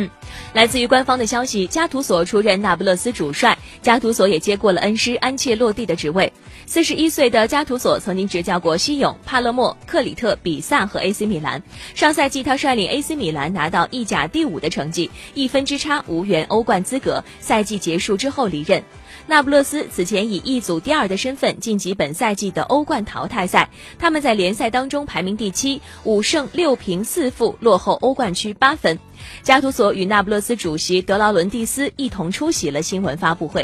嗯，来自于官方的消息，加图索出任那不勒斯主帅，加图索也接过了恩师安切洛蒂的职位。四十一岁的加图索曾经执教过西勇、帕勒莫、克里特、比萨和 AC 米兰。上赛季他率领 AC 米兰拿到意甲第五的成绩，一分之差无缘欧冠资格。赛季结束之后离任。那不勒斯此前以一组第二的身份晋级本赛季的欧冠淘汰赛，他们在联赛当中排名第七，五胜六平四负，落后欧冠区八分。加图索与那不勒斯主席德劳伦蒂斯一同出席了新闻发布会。